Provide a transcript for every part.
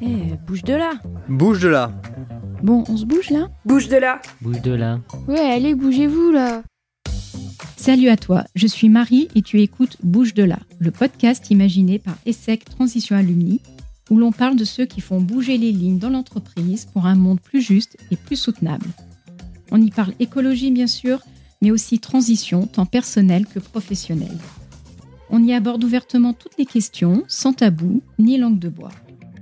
Eh, bouge de là Bouge de là Bon, on se bouge là Bouge de là Bouge de là. Ouais, allez, bougez-vous là. Salut à toi, je suis Marie et tu écoutes Bouge de là, le podcast imaginé par ESSEC Transition Alumni, où l'on parle de ceux qui font bouger les lignes dans l'entreprise pour un monde plus juste et plus soutenable. On y parle écologie bien sûr, mais aussi transition, tant personnelle que professionnelle. On y aborde ouvertement toutes les questions, sans tabou ni langue de bois.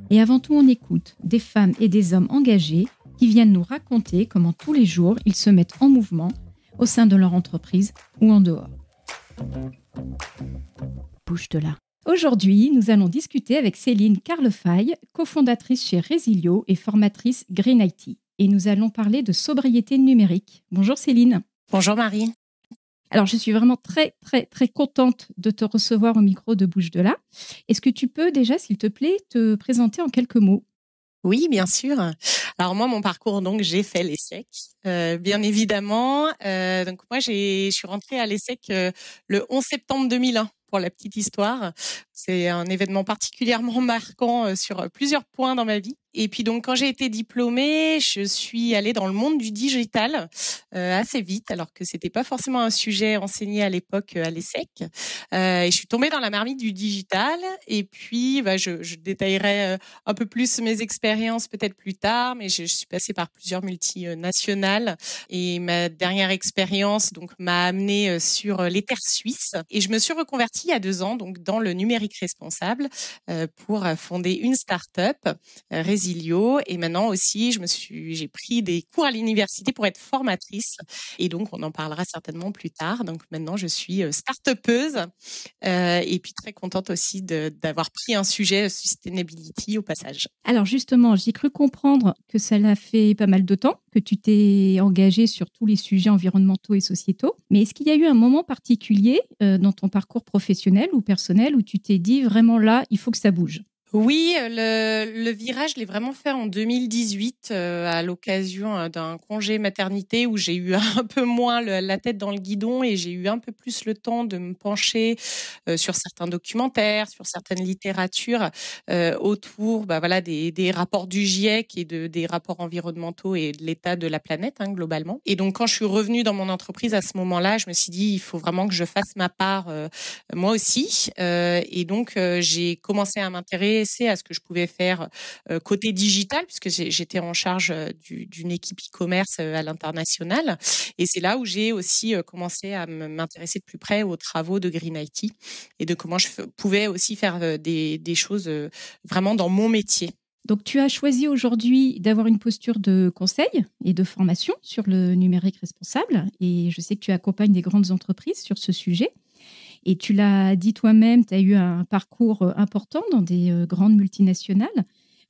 Et avant tout, on écoute des femmes et des hommes engagés qui viennent nous raconter comment tous les jours ils se mettent en mouvement au sein de leur entreprise ou en dehors. Bouge de là. Aujourd'hui, nous allons discuter avec Céline Carlefaille, cofondatrice chez Resilio et formatrice Green IT. Et nous allons parler de sobriété numérique. Bonjour Céline. Bonjour Marie. Alors, je suis vraiment très, très, très contente de te recevoir au micro de Bouge de là. Est-ce que tu peux déjà, s'il te plaît, te présenter en quelques mots? Oui, bien sûr. Alors moi, mon parcours, donc, j'ai fait l'ESSEC, euh, bien évidemment. Euh, donc moi, je suis rentrée à l'ESSEC euh, le 11 septembre 2001 pour la petite histoire. C'est un événement particulièrement marquant euh, sur plusieurs points dans ma vie. Et puis donc quand j'ai été diplômée, je suis allée dans le monde du digital euh, assez vite, alors que c'était pas forcément un sujet enseigné à l'époque euh, à l'ESSEC. Euh, et je suis tombée dans la marmite du digital. Et puis bah, je, je détaillerai euh, un peu plus mes expériences peut-être plus tard, mais je, je, suis passée par plusieurs multinationales. Et ma dernière expérience donc m'a amenée sur les terres suisses. Et je me suis reconvertie il y a deux ans donc dans le numérique responsable euh, pour fonder une start-up. Euh, Resilio et maintenant aussi je me suis j'ai pris des cours à l'université pour être formatrice et donc on en parlera certainement plus tard donc maintenant je suis start-upeuse euh, et puis très contente aussi d'avoir pris un sujet sustainability au passage. Alors justement j'ai cru comprendre que ça l'a fait pas mal de temps que tu t'es engagée sur tous les sujets environnementaux et sociétaux mais est-ce qu'il y a eu un moment particulier euh, dans ton parcours professionnel ou personnel où tu t'es dit vraiment là il faut que ça bouge oui, le, le virage, je l'ai vraiment fait en 2018 euh, à l'occasion euh, d'un congé maternité où j'ai eu un peu moins la tête dans le guidon et j'ai eu un peu plus le temps de me pencher euh, sur certains documentaires, sur certaines littératures euh, autour bah, voilà, des, des, rapports du GIEC et de, des rapports environnementaux et de l'état de la planète hein, globalement. Et donc quand je suis revenue dans mon entreprise à ce moment-là, je me suis dit il faut vraiment que je fasse ma part euh, moi aussi. et donc j'ai commencé à m'intéresser à ce que je pouvais faire euh, côté digital, puisque j'étais en charge d'une équipe e-commerce à l'international. Et c'est là où j'ai aussi commencé à m'intéresser de plus près aux travaux de Green IT et de comment je pouvais aussi faire des choses vraiment dans mon métier. Donc, tu as choisi aujourd'hui d'avoir une posture de conseil et de formation sur le numérique responsable. Et je sais que tu accompagnes des grandes entreprises sur ce sujet. Et tu l'as dit toi-même, tu as eu un parcours important dans des grandes multinationales.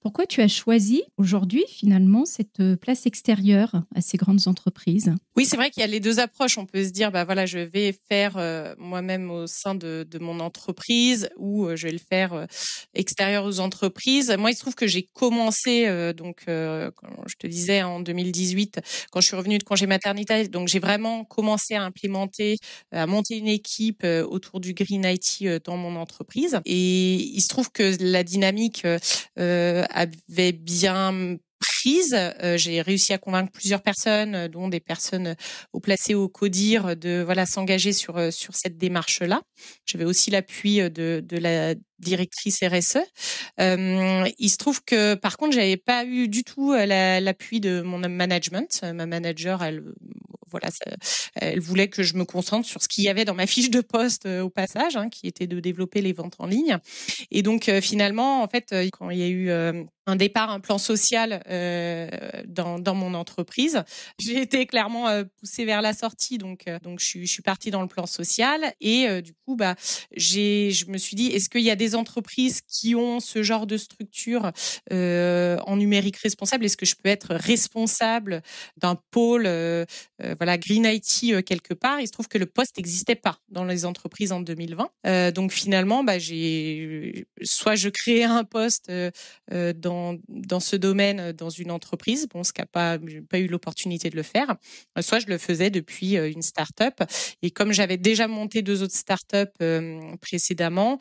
Pourquoi tu as choisi aujourd'hui finalement cette place extérieure à ces grandes entreprises? Oui, c'est vrai qu'il y a les deux approches. On peut se dire, bah voilà, je vais faire euh, moi-même au sein de, mon entreprise ou euh, je vais le faire euh, extérieur aux entreprises. Moi, il se trouve que j'ai commencé, donc, comme je te disais, en 2018, quand je suis revenue de congé maternité. Donc, j'ai vraiment commencé à implémenter, à monter une équipe autour du Green IT dans mon entreprise. Et il se trouve que la dynamique avait bien prise. Euh, j'ai réussi à convaincre plusieurs personnes, dont des personnes au placé au CODIR, de voilà s'engager sur sur cette démarche-là. J'avais aussi l'appui de, de la directrice RSE. Euh, il se trouve que par contre, j'avais pas eu du tout l'appui de mon management. Ma manager, elle voilà, elle voulait que je me concentre sur ce qu'il y avait dans ma fiche de poste euh, au passage, hein, qui était de développer les ventes en ligne. Et donc euh, finalement, en fait, euh, quand il y a eu un départ, un plan social euh, dans, dans mon entreprise. J'ai été clairement euh, poussée vers la sortie, donc euh, donc je suis, je suis partie dans le plan social et du coup bah je me suis dit est-ce qu'il y a des entreprises qui ont ce genre de structure en numérique responsable? Est-ce que je peux être responsable d'un pôle voilà Green IT quelque part? Il se trouve que le poste n'existait pas dans les entreprises en 2020. donc finalement bah soit je créais un poste dans dans, ce domaine dans une entreprise, bon, ce qui n'a pas, pas eu l'opportunité de le faire, soit je le faisais depuis une start-up. Et comme j'avais déjà monté deux autres start-up précédemment,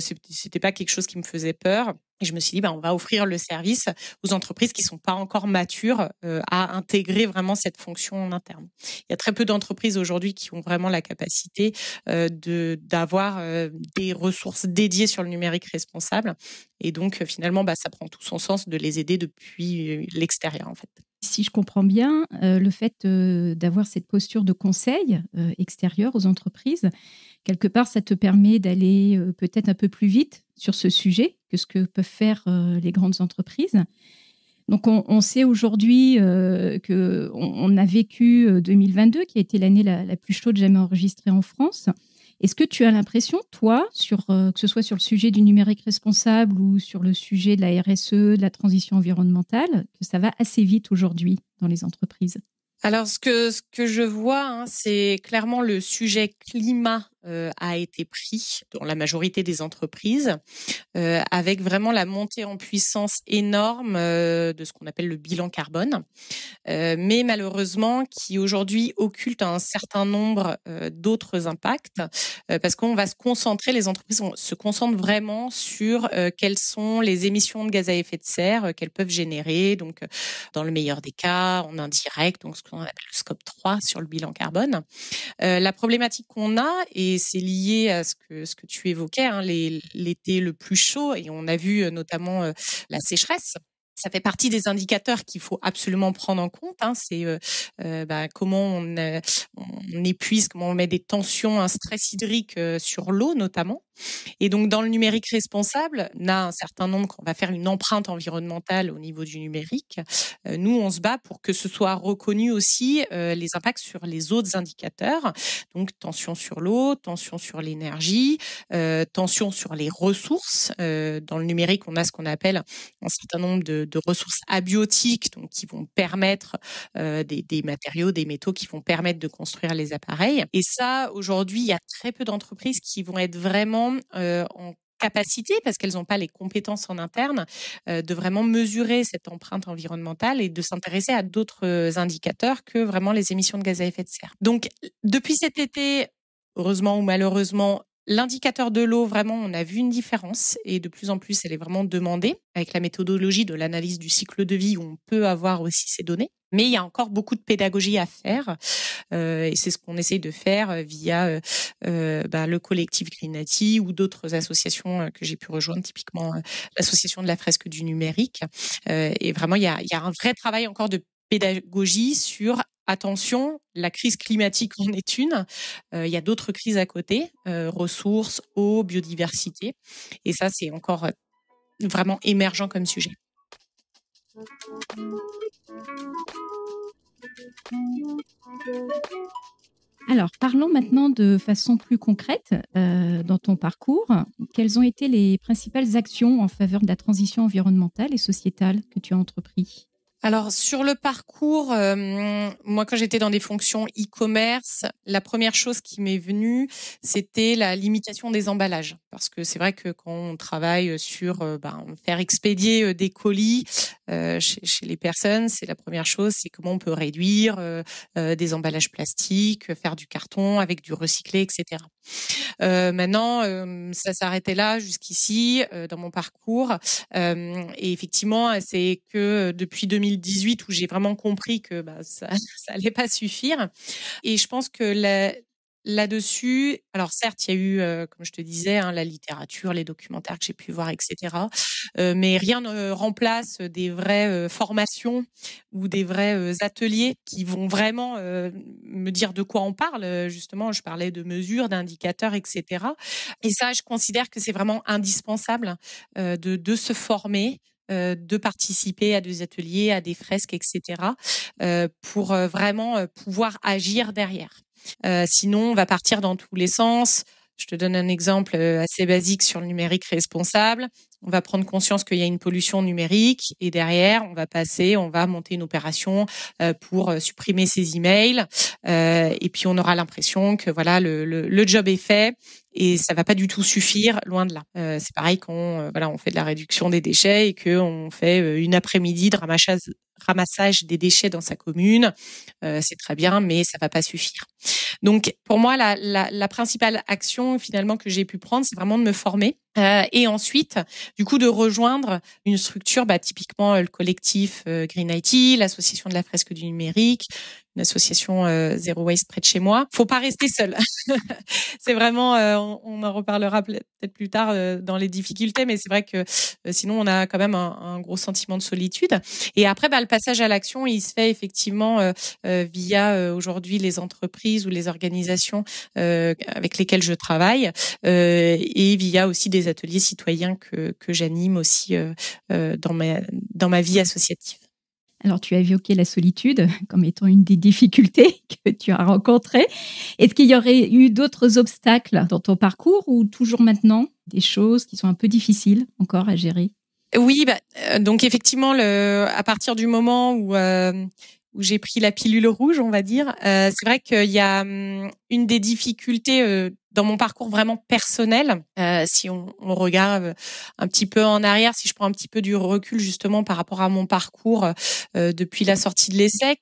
c'était pas quelque chose qui me faisait peur. Et je me suis dit, bah, on va offrir le service aux entreprises qui sont pas encore matures euh, à intégrer vraiment cette fonction en interne. Il y a très peu d'entreprises aujourd'hui qui ont vraiment la capacité euh, de d'avoir euh, des ressources dédiées sur le numérique responsable. Et donc, finalement, bah, ça prend tout son sens de les aider depuis l'extérieur, en fait. Si je comprends bien, le fait d'avoir cette posture de conseil extérieur aux entreprises, quelque part, ça te permet d'aller peut-être un peu plus vite sur ce sujet que ce que peuvent faire euh, les grandes entreprises. Donc on, sait aujourd'hui euh, qu'on on a vécu 2022, euh, qui a été l'année la, plus chaude jamais enregistrée en France. Est-ce que tu as l'impression, toi, sur, que ce soit sur le sujet du numérique responsable ou sur le sujet de la RSE, de la transition environnementale, que ça va assez vite aujourd'hui dans les entreprises? Alors, ce que, ce que je vois, hein, c'est clairement le sujet climat a été pris dans la majorité des entreprises, avec vraiment la montée en puissance énorme de ce qu'on appelle le bilan carbone, mais malheureusement qui aujourd'hui occulte un certain nombre d'autres impacts, parce qu'on va se concentrer, les entreprises se concentrent vraiment sur quelles sont les émissions de gaz à effet de serre qu'elles peuvent générer, donc dans le meilleur des cas, en indirect, donc ce qu'on appelle le scope 3 sur le bilan carbone. la problématique qu'on a, et c'est lié à ce que, ce que tu évoquais, hein, l'été le plus chaud, et on a vu euh, notamment euh, la sécheresse ça fait partie des indicateurs qu'il faut absolument prendre en compte. Hein. C'est euh, bah, comment on, on, épuise, comment on met des tensions, un stress hydrique sur l'eau notamment. Et donc, dans le numérique responsable, on a un certain nombre, qu'on va faire une empreinte environnementale au niveau du numérique. Euh, nous, on se bat pour que ce soit reconnu aussi euh, les impacts sur les autres indicateurs. Donc, tension sur l'eau, tension sur l'énergie, euh, tension sur les ressources. dans le numérique, on a ce qu'on appelle un certain nombre de, ressources abiotiques, donc qui vont permettre des matériaux, des métaux qui vont permettre de construire les appareils. Et ça, aujourd'hui, il y a très peu d'entreprises qui vont être vraiment en capacité, parce qu'elles n'ont pas les compétences en interne, de vraiment mesurer cette empreinte environnementale et de s'intéresser à d'autres indicateurs que vraiment les émissions de gaz à effet de serre. Donc, depuis cet été, heureusement ou malheureusement, L'indicateur de l'eau, vraiment, on a vu une différence et de plus en plus, elle est vraiment demandée avec la méthodologie de l'analyse du cycle de vie où on peut avoir aussi ces données. Mais il y a encore beaucoup de pédagogie à faire euh, et c'est ce qu'on essaye de faire euh, via euh, euh, bah, le collectif Greenati ou d'autres associations euh, que j'ai pu rejoindre, typiquement l'association de la fresque du numérique. et vraiment, il y a, il y a un vrai travail encore de pédagogie sur attention, la crise climatique en est une. il y a d'autres crises à côté, ressources, eau, biodiversité. Et ça, c'est encore vraiment émergent comme sujet. Alors, parlons maintenant de façon plus concrète euh, dans ton parcours. Quelles ont été les principales actions en faveur de la transition environnementale et sociétale que tu as entrepris? Alors sur le parcours, euh, moi quand j'étais dans des fonctions e-commerce, la première chose qui m'est venue, c'était la limitation des emballages. Parce que c'est vrai que quand on travaille sur euh, ben, faire expédier euh, des colis chez, les personnes, c'est la première chose, c'est comment on peut réduire des emballages plastiques, faire du carton avec du recyclé, etc. maintenant, ça s'arrêtait là jusqu'ici dans mon parcours. et effectivement, c'est que depuis 2000 2018 où j'ai vraiment compris que bah, ça, ça allait pas suffire. Et je pense que là-dessus, alors certes, il y a eu, euh, comme je te disais, hein, la littérature, les documentaires que j'ai pu voir, etc. Euh, mais rien ne remplace des vraies euh, formations ou des vrais ateliers qui vont vraiment me dire de quoi on parle. Justement, je parlais de mesures, d'indicateurs, etc. Et ça, je considère que c'est vraiment indispensable de, se former de participer à des ateliers, à des fresques, etc., euh, pour euh, vraiment pouvoir agir derrière. sinon, on va partir dans tous les sens Je te donne un exemple assez basique sur le numérique responsable. On va prendre conscience qu'il y a une pollution numérique et derrière, on va passer, on va monter une opération pour supprimer ces emails. et puis, on aura l'impression que voilà, le, job est fait et ça va pas du tout suffire, loin de là. Euh, c'est pareil quand euh, voilà, on fait de la réduction des déchets et que on fait euh, une après-midi de ramassage, ramassage des déchets dans sa commune. c'est très bien, mais ça va pas suffire. Donc pour moi, la, la, la principale action finalement que j'ai pu prendre, c'est vraiment de me former et ensuite, du coup, de rejoindre une structure, bah, typiquement le collectif Green IT, l'association de la fresque du numérique, une association euh, Zero Waste près de chez moi. Faut pas rester seul. c'est vraiment, euh, on, en reparlera peut-être plus tard euh, dans les difficultés, mais c'est vrai que sinon on a quand même un, gros sentiment de solitude. Et après, bah, le passage à l'action, il se fait effectivement via aujourd'hui les entreprises ou les organisations avec lesquelles je travaille et via aussi des ateliers citoyens que, que j'anime aussi dans ma dans ma vie associative. Alors, tu as évoqué la solitude comme étant une des difficultés que tu as rencontrées. Est-ce qu'il y aurait eu d'autres obstacles dans ton parcours ou toujours maintenant des choses qui sont un peu difficiles encore à gérer? Oui, bah, euh, donc effectivement, le, à partir du moment où, euh, où j'ai pris la pilule rouge, on va dire, euh, c'est vrai qu'il y a hum, une des difficultés dans mon parcours vraiment personnel, euh, si on, on, regarde un petit peu en arrière, si je prends un petit peu du recul justement par rapport à mon parcours euh, depuis la sortie de l'ESSEC,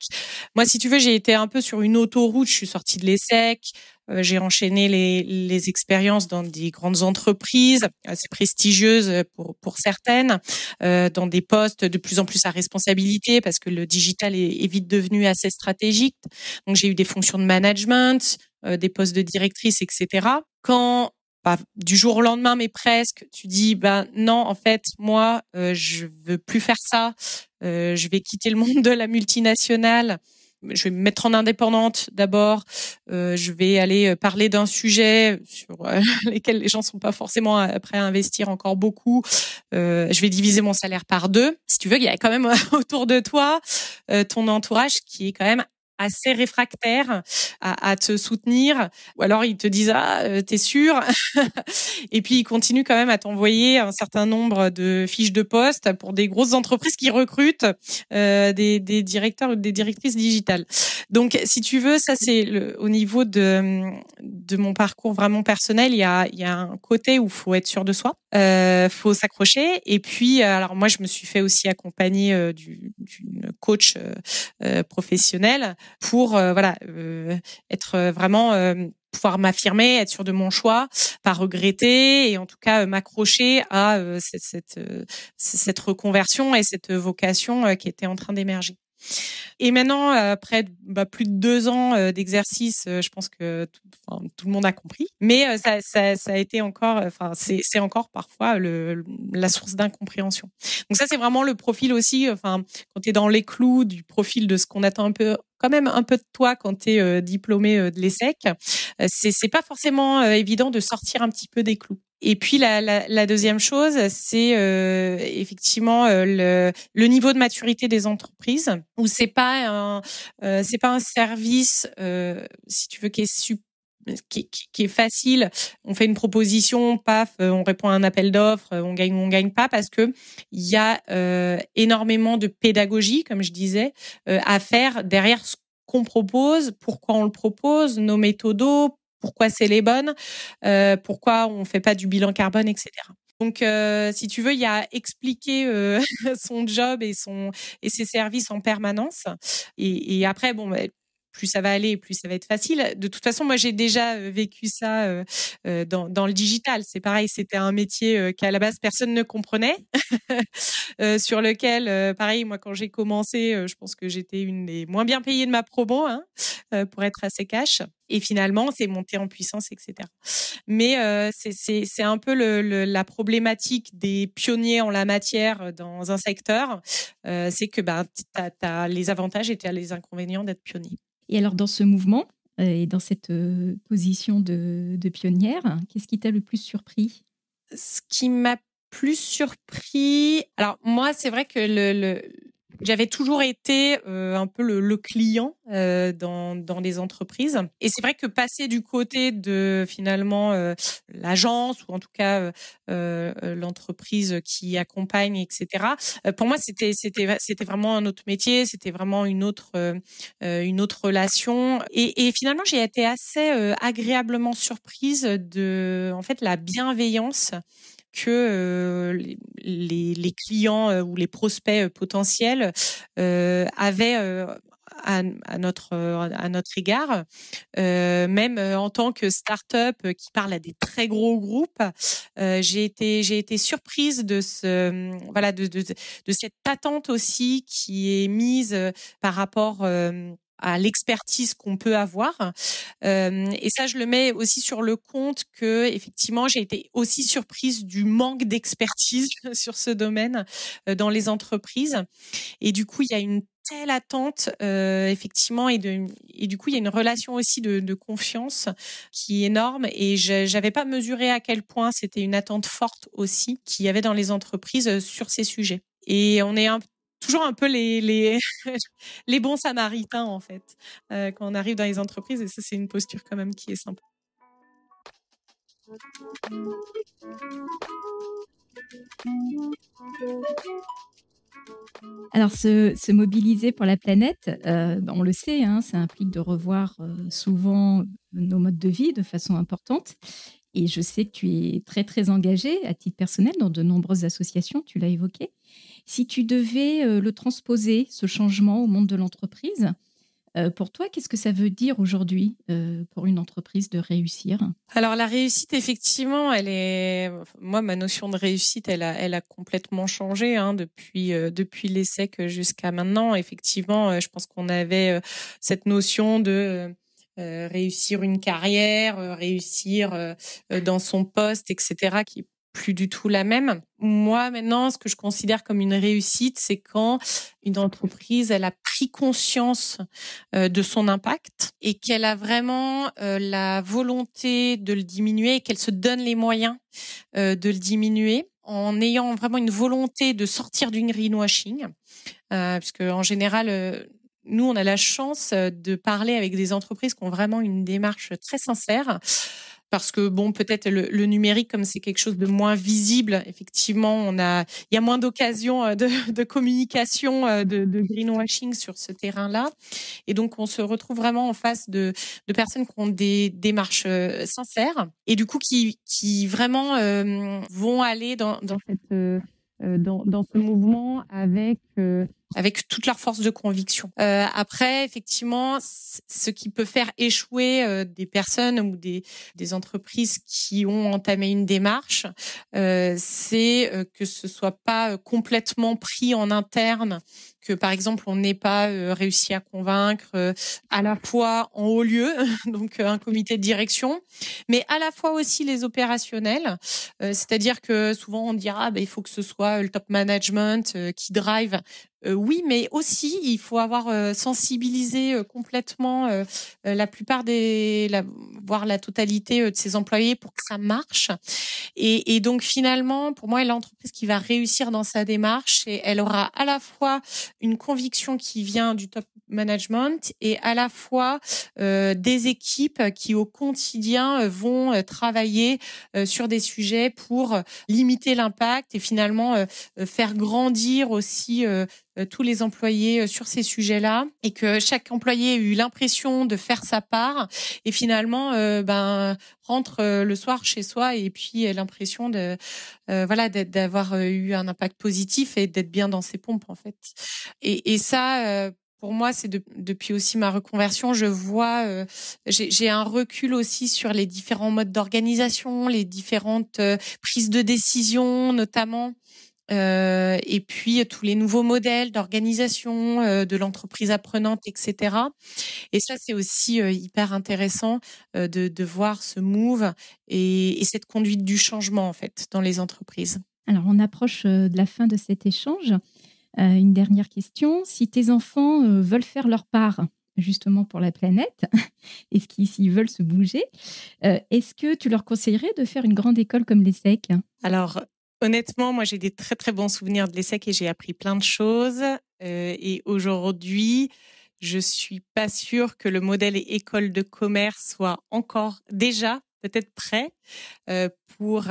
moi, si tu veux, j'ai été un peu sur une autoroute. Je suis sortie de l'ESSEC, j'ai enchaîné les, les, expériences dans des grandes entreprises assez prestigieuses pour, pour certaines, euh, dans des postes de plus en plus à responsabilité parce que le digital est, est vite devenu assez stratégique. Donc j'ai eu des fonctions de management, euh, des postes de directrice, etc. Quand bah, du jour au lendemain, mais presque, tu dis ben non, en fait, moi, euh, je veux plus faire ça. Euh, je vais quitter le monde de la multinationale. Je vais me mettre en indépendante d'abord. Euh, je vais aller parler d'un sujet sur lesquels les gens sont pas forcément prêts à investir encore beaucoup. je vais diviser mon salaire par deux. Si tu veux, il y a quand même autour de toi ton entourage qui est quand même assez réfractaires à, à, te soutenir, ou alors ils te disent ah euh, t'es sûr, et puis ils continuent quand même à t'envoyer un certain nombre de fiches de poste pour des grosses entreprises qui recrutent euh, des, des, directeurs ou des directrices digitales. Donc si tu veux, ça c'est au niveau de de mon parcours vraiment personnel, il y a il y a un côté où faut être sûr de soi, euh, faut s'accrocher, et puis alors moi je me suis fait aussi accompagner euh, d'une coach euh, professionnelle pour euh, voilà euh, être vraiment euh, pouvoir m'affirmer, être sûr de mon choix, pas regretter et en tout cas m'accrocher à cette, cette, cette reconversion et cette vocation qui était en train d'émerger. Et maintenant, après bah, plus de deux ans d'exercice, je pense que tout, le monde a compris. Mais ça, ça, ça, a été encore, enfin, c'est encore parfois le, la source d'incompréhension. Donc ça, c'est vraiment le profil aussi. Enfin, quand tu es dans les clous du profil de ce qu'on attend un peu quand même un peu de toi quand tu es diplômé de l'ESSEC. c'est c'est pas forcément évident de sortir un petit peu des clous. Et puis la, la, la deuxième chose, c'est euh, effectivement euh, le, le, niveau de maturité des entreprises, où c'est pas un euh, c'est pas un service, euh, si tu veux, qui est qui, qui, est facile. On fait une proposition, paf, on répond à un appel d'offres, on gagne ou on gagne pas, parce que il y a énormément de pédagogie, comme je disais, à faire derrière ce qu'on propose, pourquoi on le propose, nos méthodos, pourquoi c'est les bonnes, euh, pourquoi on fait pas du bilan carbone, etc. Donc, euh, si tu veux, il y a expliquer euh, son job et son et ses services en permanence. Et, et après, bon, bah, plus ça va aller, plus ça va être facile. De toute façon, moi, j'ai déjà euh, vécu ça euh, euh, dans, le digital. C'est pareil, c'était un métier qu'à la base personne ne comprenait, sur lequel, pareil, moi, quand j'ai commencé, je pense que j'étais une des moins bien payées de ma promo, hein, pour être assez cash. Et finalement, c'est monté en puissance, etc. Mais c'est un peu la problématique des pionniers en la matière dans un secteur, c'est que bah, tu as, les avantages et tu as les inconvénients d'être pionnier. Et alors, dans ce mouvement euh, et dans cette euh, position de, pionnière, qu'est-ce qui t'a le plus surpris? Ce qui m'a plus surpris, alors moi, c'est vrai que le j'avais toujours été un peu le, le client dans, dans les entreprises. Et c'est vrai que passer du côté de finalement l'agence ou en tout cas l'entreprise qui accompagne, etc. pour moi, c'était c'était c'était vraiment un autre métier, c'était vraiment une autre une autre relation. Et, et finalement, j'ai été assez agréablement surprise de en fait la bienveillance que euh, les, clients euh, ou les prospects euh, potentiels avaient à, notre à notre égard, même en tant que start-up qui parle à des très gros groupes, j'ai été j'ai été surprise de ce voilà de, de, de cette attente aussi qui est mise par rapport à l'expertise qu'on peut avoir. Euh, et ça, je le mets aussi sur le compte que effectivement, j'ai été aussi surprise du manque d'expertise sur ce domaine euh, dans les entreprises. Et du coup, il y a une telle attente euh, effectivement et de et du coup il y a une relation aussi de, de confiance qui est énorme et j'avais pas mesuré à quel point c'était une attente forte aussi qu'il y avait dans les entreprises sur ces sujets et on est un toujours un peu les, bons samaritains, en fait, euh, quand on arrive dans les entreprises. Et ça, c'est une posture quand même qui est sympa. Alors, se, se, mobiliser pour la planète, euh, on le sait, hein, ça implique de revoir euh, souvent nos modes de vie de façon importante. Et je sais que tu es très, très engagé à titre personnel dans de nombreuses associations, tu l'as évoqué. Si tu devais euh, le transposer, ce changement au monde de l'entreprise, euh, pour toi, qu'est-ce que ça veut dire aujourd'hui euh, pour une entreprise de réussir? Alors la réussite, effectivement, elle est. Moi, ma notion de réussite, elle a, elle a complètement changé hein, depuis depuis l'ESSEC jusqu'à maintenant. Effectivement, je pense qu'on avait cette notion de réussir une carrière, réussir dans son poste, etc., qui plus du tout la même. Moi, maintenant, ce que je considère comme une réussite, c'est quand une entreprise, elle a pris conscience de son impact et qu'elle a vraiment la volonté de le diminuer et qu'elle se donne les moyens de le diminuer en ayant vraiment une volonté de sortir du greenwashing, puisque en général, nous, on a la chance euh, de parler avec des entreprises qui ont vraiment une démarche très sincère. Parce que bon, peut-être le, numérique, comme c'est quelque chose de moins visible, effectivement, on a, il y a moins d'occasions euh, de, communication, euh, de, greenwashing sur ce terrain-là, et donc on se retrouve vraiment en face de, personnes qui ont des démarches sincères et du coup qui, qui vraiment vont aller dans, dans cette dans, dans, ce mouvement avec avec toute leur force de conviction. Euh, après, effectivement, ce qui peut faire échouer euh, des personnes ou des, des entreprises qui ont entamé une démarche, euh, c'est euh, que ce soit pas complètement pris en interne que par exemple on n'ait pas euh, réussi à convaincre euh, à la fois en haut lieu, donc euh, un comité de direction, mais à la fois aussi les opérationnels. C'est-à-dire que souvent on dira bah, il faut que ce soit le top management qui drive oui, mais aussi il faut avoir sensibilisé complètement la plupart des, voire la totalité de ses employés pour que ça marche. Et, donc finalement, pour moi, l'entreprise qui va réussir dans sa démarche, et elle aura à la fois une conviction qui vient du top management et à la fois euh, des équipes qui au quotidien euh, vont euh, travailler sur des sujets pour limiter l'impact et finalement faire grandir aussi tous les employés sur ces sujets-là et que chaque employé ait eu l'impression de faire sa part et finalement ben rentre le soir chez soi et puis l'impression de voilà d'avoir eu un impact positif et d'être bien dans ses pompes en fait. Et, et ça pour moi, c'est depuis aussi ma reconversion, je vois, euh, j'ai un recul aussi sur les différents modes d'organisation, les différentes euh, prises de décision, notamment, euh, et puis tous les nouveaux modèles d'organisation de l'entreprise apprenante, etc. Et ça, c'est aussi hyper intéressant de, de, voir ce move et, et cette conduite du changement en fait dans les entreprises. Alors, on approche de la fin de cet échange. Euh, une dernière question. Si tes enfants euh, veulent faire leur part, justement pour la planète, et s'ils veulent se bouger, euh, est-ce que tu leur conseillerais de faire une grande école comme l'ESSEC Alors, honnêtement, moi, j'ai des très, très bons souvenirs de l'ESSEC et j'ai appris plein de choses. et aujourd'hui, je suis pas sûre que le modèle école de commerce soit encore déjà peut-être prêt pour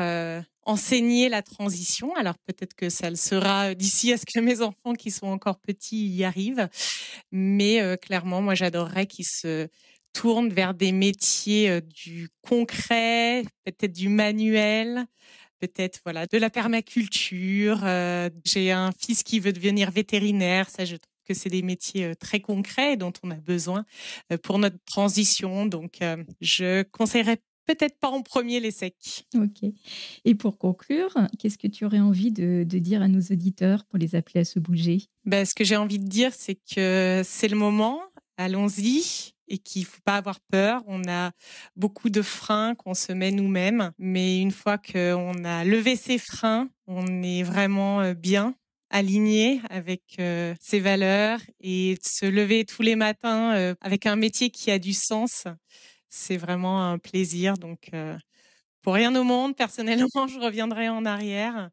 enseigner la transition. Alors peut-être que ça le sera d'ici à ce que mes enfants qui sont encore petits y arrivent. Mais euh, clairement, moi j'adorerais qu'ils se tournent vers des métiers euh, du concret, peut-être du manuel, peut-être voilà de la permaculture. Euh, j'ai un fils qui veut devenir vétérinaire. Ça, je trouve que c'est des métiers très concrets dont on a besoin pour notre transition. Donc, je conseillerais peut-être pas en premier les secs. Ok. Et pour conclure, qu'est-ce que tu aurais envie de, dire à nos auditeurs pour les appeler à se bouger? Ben, Ce que j'ai envie de dire, c'est que c'est le moment, allons-y et qu'il faut pas avoir peur. On a beaucoup de freins qu'on se met nous-mêmes, mais une fois qu'on a levé ces freins, on est vraiment euh, bien aligné avec euh, ses valeurs et se lever tous les matins euh, avec un métier qui a du sens c'est vraiment un plaisir. Donc, euh, pour rien au monde, personnellement, je reviendrai en arrière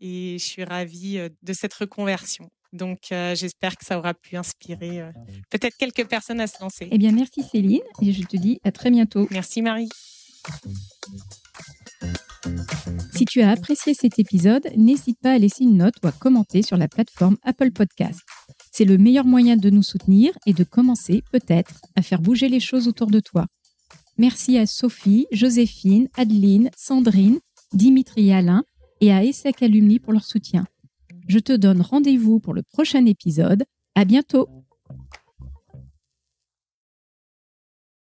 et je suis ravie de cette reconversion. Donc, euh, j'espère que ça aura pu inspirer peut-être quelques personnes à se lancer. Eh bien, merci Céline et je te dis à très bientôt. Merci Marie. Si tu as apprécié cet épisode, n'hésite pas à laisser une note ou à commenter sur la plateforme Apple Podcast. C'est le meilleur moyen de nous soutenir et de commencer peut-être à faire bouger les choses autour de toi. Merci à Sophie, Joséphine, Adeline, Sandrine, Dimitri et Alain et à ESSEC Alumni pour leur soutien. Je te donne rendez-vous pour le prochain épisode. À bientôt!